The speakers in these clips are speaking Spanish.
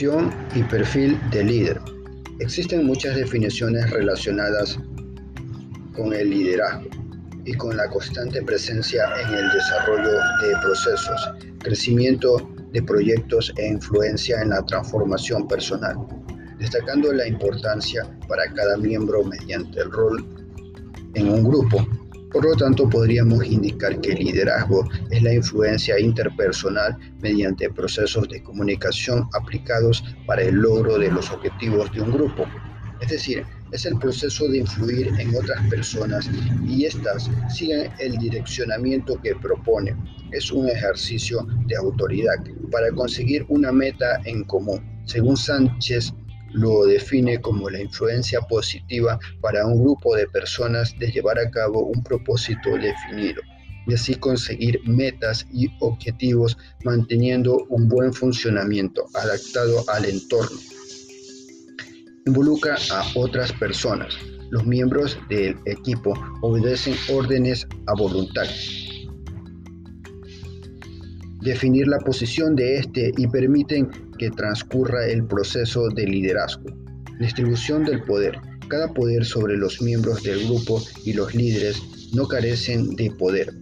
Y perfil de líder. Existen muchas definiciones relacionadas con el liderazgo y con la constante presencia en el desarrollo de procesos, crecimiento de proyectos e influencia en la transformación personal, destacando la importancia para cada miembro mediante el rol en un grupo por lo tanto, podríamos indicar que el liderazgo es la influencia interpersonal mediante procesos de comunicación aplicados para el logro de los objetivos de un grupo. Es decir, es el proceso de influir en otras personas y éstas sigan el direccionamiento que propone. Es un ejercicio de autoridad para conseguir una meta en común. Según Sánchez, lo define como la influencia positiva para un grupo de personas de llevar a cabo un propósito definido y así conseguir metas y objetivos manteniendo un buen funcionamiento adaptado al entorno. Involucra a otras personas. Los miembros del equipo obedecen órdenes a voluntad definir la posición de éste y permiten que transcurra el proceso de liderazgo. Distribución del poder. Cada poder sobre los miembros del grupo y los líderes no carecen de poder.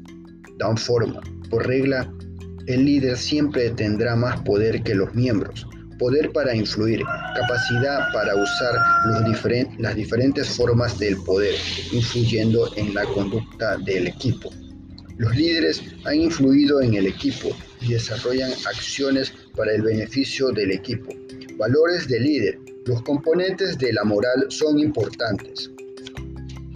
Dan forma. Por regla, el líder siempre tendrá más poder que los miembros. Poder para influir, capacidad para usar las diferentes formas del poder, influyendo en la conducta del equipo. Los líderes han influido en el equipo y desarrollan acciones para el beneficio del equipo. Valores de líder. Los componentes de la moral son importantes.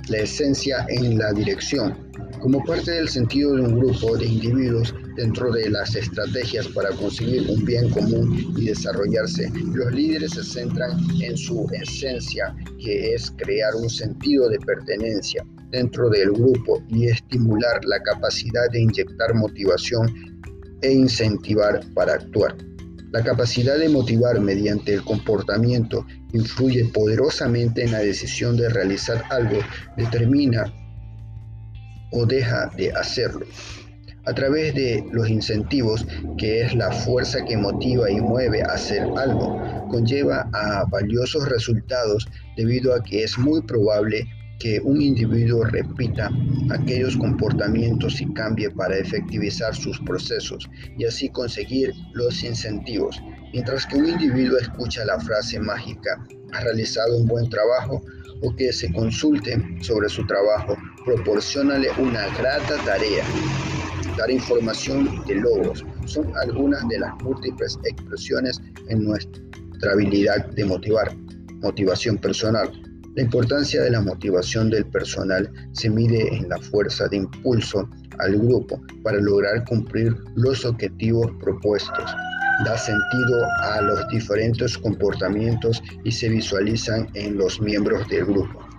La esencia en la dirección. Como parte del sentido de un grupo de individuos dentro de las estrategias para conseguir un bien común y desarrollarse, los líderes se centran en su esencia, que es crear un sentido de pertenencia dentro del grupo y estimular la capacidad de inyectar motivación e incentivar para actuar. La capacidad de motivar mediante el comportamiento influye poderosamente en la decisión de realizar algo, determina o deja de hacerlo. A través de los incentivos, que es la fuerza que motiva y mueve a hacer algo, conlleva a valiosos resultados debido a que es muy probable que un individuo repita aquellos comportamientos y cambie para efectivizar sus procesos y así conseguir los incentivos. Mientras que un individuo escucha la frase mágica, ha realizado un buen trabajo o que se consulte sobre su trabajo, proporcionale una grata tarea. Dar información de logros son algunas de las múltiples expresiones en nuestra habilidad de motivar, motivación personal. La importancia de la motivación del personal se mide en la fuerza de impulso al grupo para lograr cumplir los objetivos propuestos. Da sentido a los diferentes comportamientos y se visualizan en los miembros del grupo.